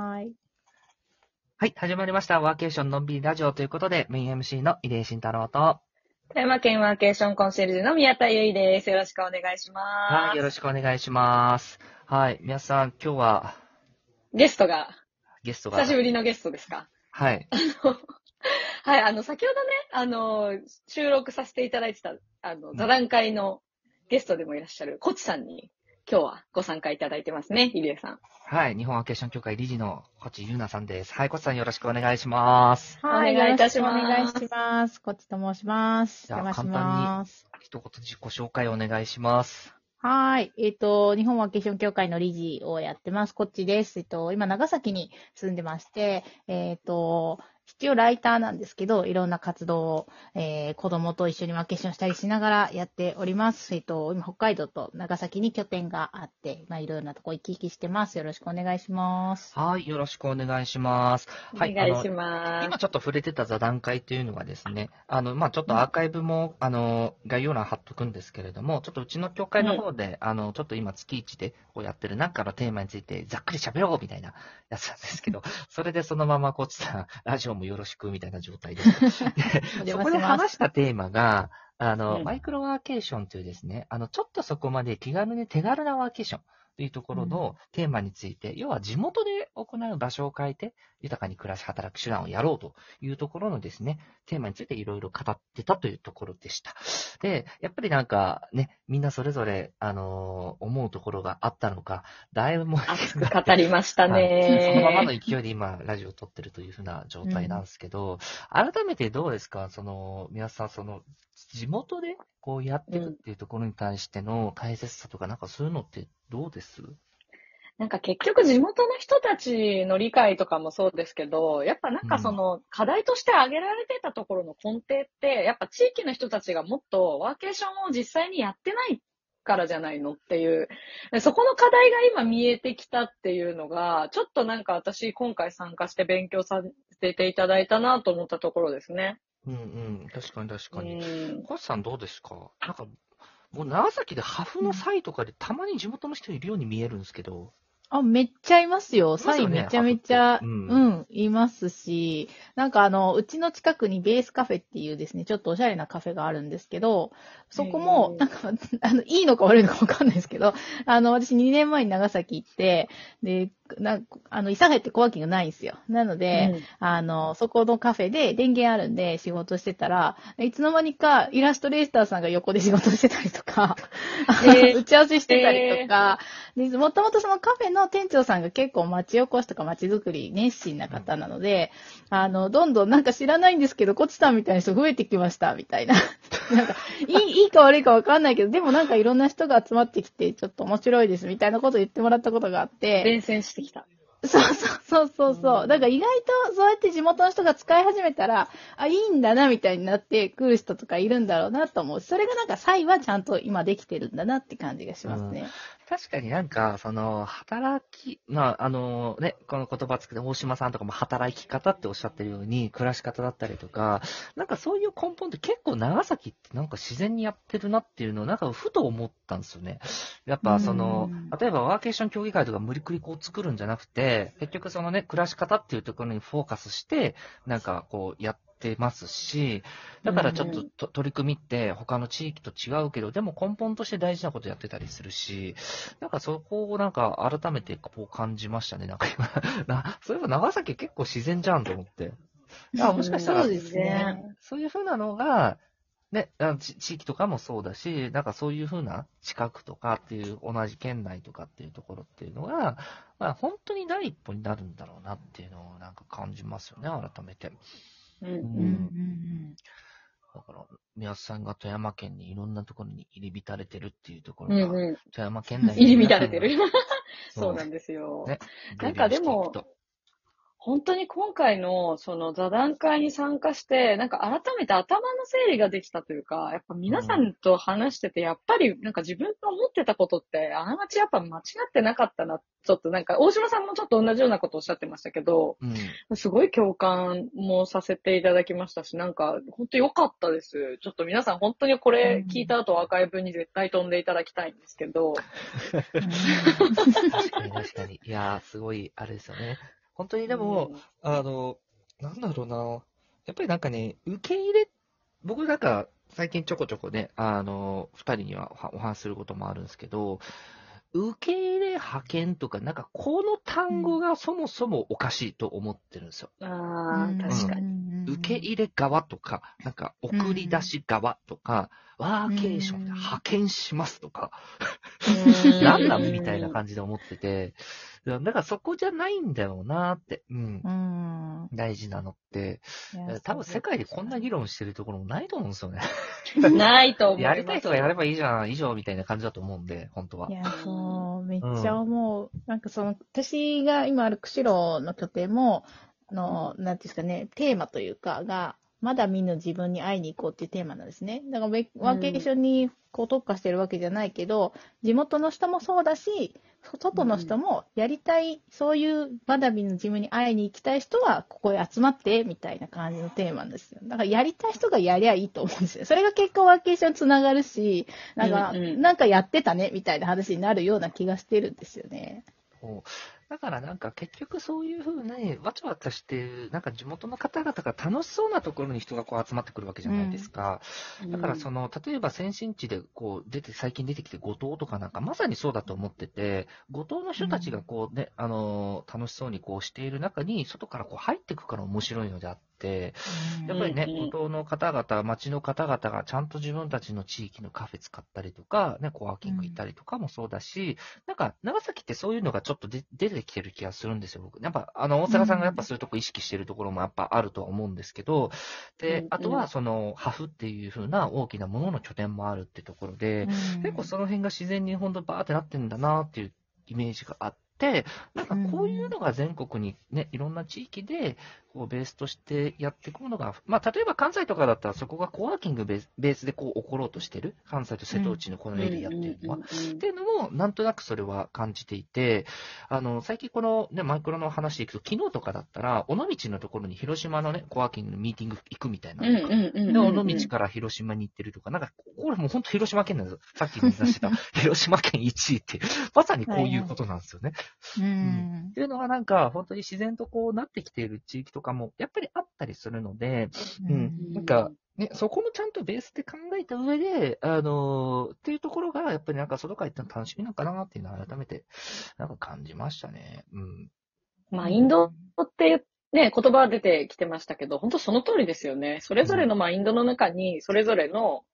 はい。はい、始まりました。ワーケーションのんびりラジオということで、メイン MC の入江慎太郎と、富山県ワーケーションコンシェルジュの宮田由衣です。よろしくお願いします。はい、よろしくお願いします。はい、皆さん、今日は？ゲストが、ゲストが、久しぶりのゲストですか？はい、はい、あの、先ほどね、あの、収録させていただいてた、あの、座談会のゲストでもいらっしゃる、コチさんに、今日はご参加いただいてますね、入江さん。はい、日本ワーケーション協会理事のコチユーナさんです。はい、コチさんよろしくお願いします。はい。お願いいたしますお願いします。こっちと申します。じゃあお邪魔します。一言自己紹介お願いします。はい。えっ、と、日本ワーケーション協会の理事をやってます。こっちです。えっと、今、長崎に住んでまして、えっ、と、一応ライターなんですけど、いろんな活動を、えー、子供と一緒にワーケーションしたりしながらやっております。えっ、と、今、北海道と長崎に拠点があって、まあ、いろいろなとこ行き来してます。よろしくお願いします。はい、よろしくお願いします。はい、お願いします。今ちょっと触れてた座談会というのがですね、あの、まあ、ちょっとアーカイブも、あの、概要欄貼っとくんですけれども、ちょっとうちの協会の方で、あの、ちょっと今月1でこうやってるなんかのテーマについてざっくり喋ろうみたいなやつなんですけど、それでそのままこっちさん、ラジオもよろしくみたいな状態です。そこで話したテーマが、あの、うん。マイクロワーケーションというですね、あの、ちょっとそこまで気軽に手軽なワーケーションというところのテーマについて、要は地元で行う場所を変えて、豊かに暮らし働く手段をやろうというところのですね、テーマについていろいろ語ってたというところでした。で、やっぱりなんかね、みんなそれぞれ、あのー思うところがあったのか、だいぶもう、熱く語りましたはい。ね。そのままの勢いで今、ラジオを撮ってるというふうな状態なんですけど、改めてどうですか？その、皆さん、その、地元でこうやってるっていうところに対しての大切さとか、なんかそういうのってどうですなんか結局地元の人たちの理解とかもそうですけど、やっぱなんかその課題として挙げられてたところの根底って、やっぱ地域の人たちがもっとワーケーションを実際にやってないからじゃないのっていう、でそこの課題が今見えてきたっていうのが、ちょっとなんか私今回参加して勉強させていただいたなと思ったところですね。うんうん、確かに確かに。うさんどうですか？なんか、もう長崎でハフの際とかでたまに地元の人いるように見えるんですけど、あ、めっちゃいますよ。サインめちゃめちゃ、ハフって。ううんん、いますし、なんかあの、うちの近くにベースカフェっていうですね、ちょっとおしゃれなカフェがあるんですけど、そこへも、ー。なんか、あの、いいのか悪いのかわかんないですけど、あの、私2年前に長崎行って、で、なんあの、諫早ってコワーキングないんですよ。なので、うんあの、そこのカフェで電源あるんで仕事してたら、いつの間にかイラストレーターさんが横で仕事してたりとか、へー 打ち合わせしてたりとか、でもともとそのカフェの店長さんが結構町おこしとか町づくり熱心な方なので、あの、どんどんなんか知らないんですけど、コチさんみたいな人増えてきました、みたいな。なんか、いい、いいか悪いかわかんないけど、でもなんかいろんな人が集まってきて、ちょっと面白いです、みたいなことを言ってもらったことがあって、伝染してきた。そうそうそうそうそう。だから意外とそうやって地元の人が使い始めたら、あ、いいんだなみたいになってくる人とかいるんだろうなと思う。それがなんか際はちゃんと今できてるんだなって感じがしますね。確かになんか、その、働き、まあ、あのね、この言葉つけて、大島さんとかも働き方っておっしゃってるように、暮らし方だったりとか、なんかそういう根本って結構長崎ってなんか自然にやってるなっていうのをなんかふと思ったんですよね。やっぱそのうん、例えばワーケーション協議会とか無理くりこう作るんじゃなくて、結局そのね、暮らし方っていうところにフォーカスして、なんかこうやってますし、だからちょっとと取り組みって他の地域と違うけど、でも根本として大事なことやってたりするし、なんかそこをなんか改めてこう感じましたね。なんか今、なそういえば長崎結構自然じゃんと思って。あもしかしたらそうですね。そういうふうなのが、ね、あ地地域とかもそうだし、なんかそういうふうな近くとかっていう同じ県内とかっていうところっていうのが、まあ本当に第一歩になるんだろうなっていうのをなんか感じますよね、改めて。うんうんうんだから、宮津さんが富山県にいろんなところに入り浸れてるっていうところが、うんうん。富山県内に入り乱れてる。そ うそうなんですよ。ねなんかでも本当に今回のその座談会に参加して、なんか改めて頭の整理ができたというか、やっぱ皆さんと話してて、やっぱりなんか自分の思ってたことって、あながちやっぱ間違ってなかったな。ちょっとなんか、大島さんもちょっと同じようなことをおっしゃってましたけど、うん。すごい共感もさせていただきましたし、なんか本当良かったです。ちょっと皆さん本当にこれ聞いた後アーカイブに絶対飛んでいただきたいんですけど、確かに確かに。いやー、すごい、あれですよね。本当にでも、あの、なんだろうな。やっぱりなんかね、受け入れ、僕なんか最近ちょこちょこね、あの、二人にはお話しすることもあるんですけど、受け入れ派遣とか、なんかこの単語がそもそもおかしいと思ってるんですよ。ああ、確かに。に受け入れ側とか、なんか送り出し側とか、ワーケーションで派遣しますとか、なんなんみたいな感じで思ってて、だからそこじゃないんだよなって、うんう。ん。大事なのって。多分世界でこんな議論してるところもないと思うんですよね。ないと思います。やりたい人がやればいいじゃん、以上みたいな感じだと思うんで、本当はいや、そう、めっちゃ思う。なんかその、私が今ある釧路の拠点も、あの、なんていうんですかね、テーマというか、が、まだ見ぬ自分に会いに行こうっていうテーマなんですね。だからべ、ワーケーションにこう特化してるわけじゃないけど、地元の人もそうだし、外の人もやりたい、そういうまだ見ぬ自分に会いに行きたい人は、ここへ集まって、みたいな感じのテーマなんですよ。だから、やりたい人がやりゃいいと思うんですよ。それが結果ワーケーションつながるし、なんか、うんうんなんかやってたね、みたいな話になるような気がしてるんですよね。だからなんか結局そういうふうにわちゃわちゃして、なんか地元の方々が楽しそうなところに人がこう集まってくるわけじゃないですか。だからその、例えば先進地でこう出て、最近出てきて五島とかなんかまさにそうだと思ってて、五島の人たちがこうね、あの、楽しそうにこうしている中に、外からこう入ってくから面白いのであって、やっぱりね、うんうん。五島の方々、町の方々がちゃんと自分たちの地域のカフェ使ったりとか、ね、コワーキング行ったりとかもそうだし、なんか、長崎ってそういうのがちょっとで出てきてる気がするんですよ、僕。やっぱ、あの、大阪さんがやっぱそういうとこ意識してるところもやっぱあるとは思うんですけど、でうん、あとは、その、ハフっていう風な大きなものの拠点もあるってところで、結構その辺が自然に本当バーってなってんだなっていうイメージがあって、なんかこういうのが全国にね、いろんな地域で、こうベースとしてやっていくのが、まあ例えば関西とかだったらそこがコワーキングベースでこう起ころうとしてる、関西と瀬戸内のこのエリアっていうのは。っていうのも、なんとなくそれは感じていて、あの、最近このね、マイクロの話でいくと、昨日とかだったら、尾道のところに広島のね、コワーキングのミーティング行くみたいなのがで、尾道から広島に行ってるとか、なんか、これもう本当広島県なんですよ。さっき見出してた、広島県1位って、まさにこういうことなんですよね。うんっていうのはなんか、本当に自然とこうなってきている地域とかも、やっぱりあったりするので、うんなんか、ね、そこもちゃんとベースで考えた上で、あのーっていうところが、やっぱりなんか外から行ったの楽しみなのかなっていうのは改めて、なんか感じましたね。うん。マインドっていうね、言葉は出てきてましたけど、本当その通りですよね。それぞれのマインドの中に、それぞれの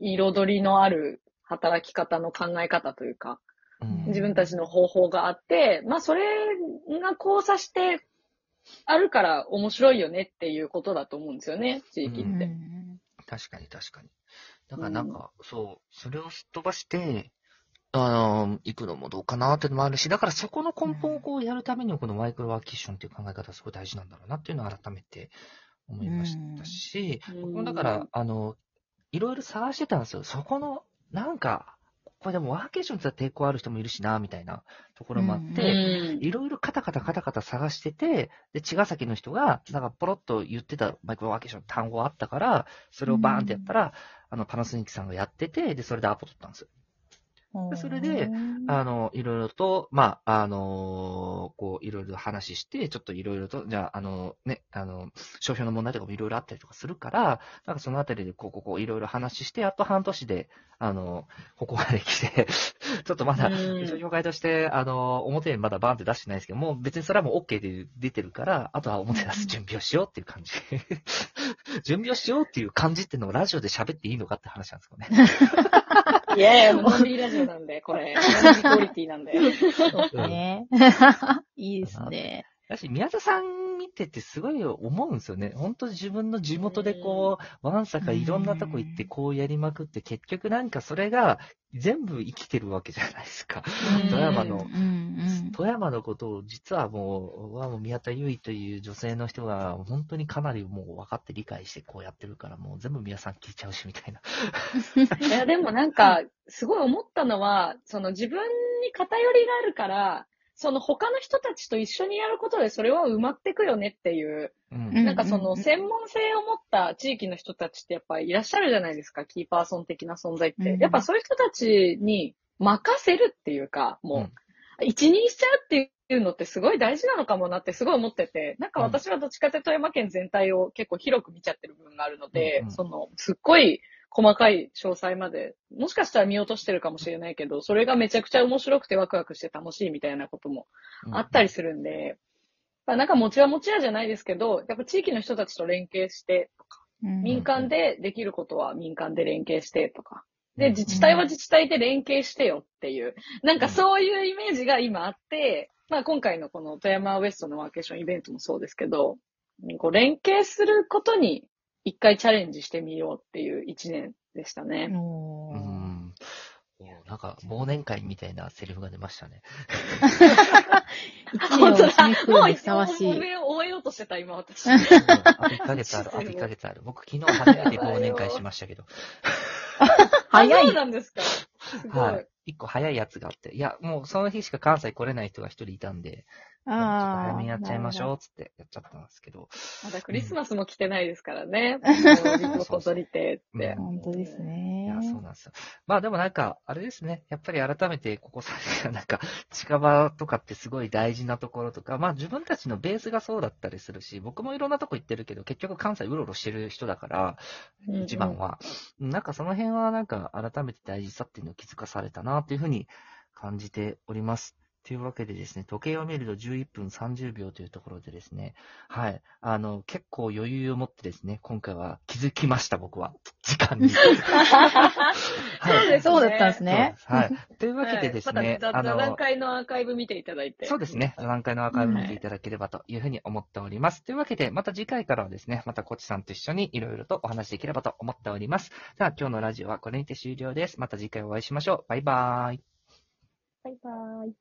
彩りのある働き方の考え方というか、うん自分たちの方法があって、まあそれが交差してあるから面白いよねっていうことだと思うんですよね、地域って。確かに確かに。だからなんか、そう、それをすっ飛ばして、あのー行くのもどうかなっていうのもあるし、だからそこの根本をこうやるためにも、このマイクロワーケーションっていう考え方はすごい大事なんだろうなっていうのを改めて思いましたし、うん僕もだから、あの、いろいろ探してたんですよ。そこの、なんか、これでもワーケーションって抵抗ある人もいるしな、みたいなところもあって、うんいろいろカタカタカタカタ探してて、で、茅ヶ崎の人が、なんかポロッと言ってたマイクロワーケーションの単語あったから、それをバーンってやったら、あの、パナソニックさんがやってて、で、それでアポ取ったんですよ。でそれであの、いろいろと、まあ、あのこう、いろいろ話して、ちょっといろいろと、じゃあ、あの、ね、あの、商標の問題とかもいろいろあったりとかするから、なんかそのあたりで、こう、こう、こう、いろいろ話して、あと半年で、あの、ここまで来て、ちょっとまだ、うん一応業界として、あの、表にまだバーンって出してないですけど、もう別にそれはもう OK で出てるから、あとは表出す準備をしようっていう感じ。準備をしようっていう感じっていうのをラジオで喋っていいのかって話なんですよね。いやいや、もうのんびりラジオなんで、これ。クオリティなんで。そうね。いいですね。だし、宮田さん見ててすごい思うんですよね。本当自分の地元でこう、わんさかいろんなとこ行ってこうやりまくって、結局なんかそれが全部生きてるわけじゃないですか。うん富山の富山のことを実はもう、はもう宮田優衣という女性の人が本当にかなりもう分かって理解してこうやってるから、もう全部宮さん聞いちゃうしみたいな。いや、でもなんか、すごい思ったのは、その自分に偏りがあるから、その他の人たちと一緒にやることでそれは埋まってくよねっていう、うん。うんなんかその専門性を持った地域の人たちってやっぱりいらっしゃるじゃないですか、キーパーソン的な存在って。うんやっぱそういう人たちに任せるっていうか、もう、一任しちゃうっていうのってすごい大事なのかもなってすごい思ってて、なんか私はどっちかというと富山県全体を結構広く見ちゃってる部分があるので、その、すっごい細かい詳細まで、もしかしたら見落としてるかもしれないけど、それがめちゃくちゃ面白くてワクワクして楽しいみたいなこともあったりするんで、まあなんか持ちは持ちやじゃないですけど、やっぱ地域の人たちと連携してとか、民間でできることは民間で連携してとか、で、自治体は自治体で連携してよっていう、なんかそういうイメージが今あって、まあ今回のこの富山ウエストのワーケーションイベントもそうですけど、こう連携することに一回チャレンジしてみようっていう一年でしたね。うん。おなんか、忘年会みたいなセリフが出ましたね。一年を締めくくるにふさわしい。もう終え終えようとしてた今私。あと1ヶ月ある、あと1ヶ月ある。僕昨日初めて忘年会しましたけど。早いあそう。なんですか。すごい。はい。一個早いやつがあって。いや、もうその日しか関西来れない人が一人いたんで、ああ。早めにやっちゃいましょう。つってやっちゃったんですけど。まだクリスマスも来てないですからね。リモート取りてって。本当ですいねや、。そうなんですよ。まあでもなんか、あれですね。やっぱり改めてここ最近はなんか、近場とかってすごい大事なところとか、まあ自分たちのベースがそうだったりするし、僕もいろんなとこ行ってるけど、結局関西うろうろしてる人だから、うんうん一番は。なんかその辺はなんか改めて大事さっていうのを気づかされたなというふうに感じております。というわけでですね、時計を見ると11分30秒というところでですね、はい。あの、結構余裕を持ってですね、今回は気づきました、僕は。時間に。はいそうですそうだったんですね。はい。というわけでですね、はい、まあのた座談、会のアーカイブ見ていただいて。そうですね。座談会のアーカイブ見ていただければというふうに思っております。というわけで、また次回からはですね、またコチさんと一緒にいろいろとお話しできればと思っております。では、今日のラジオはこれにて終了です。また次回お会いしましょう。バイバーイ。バイバイ。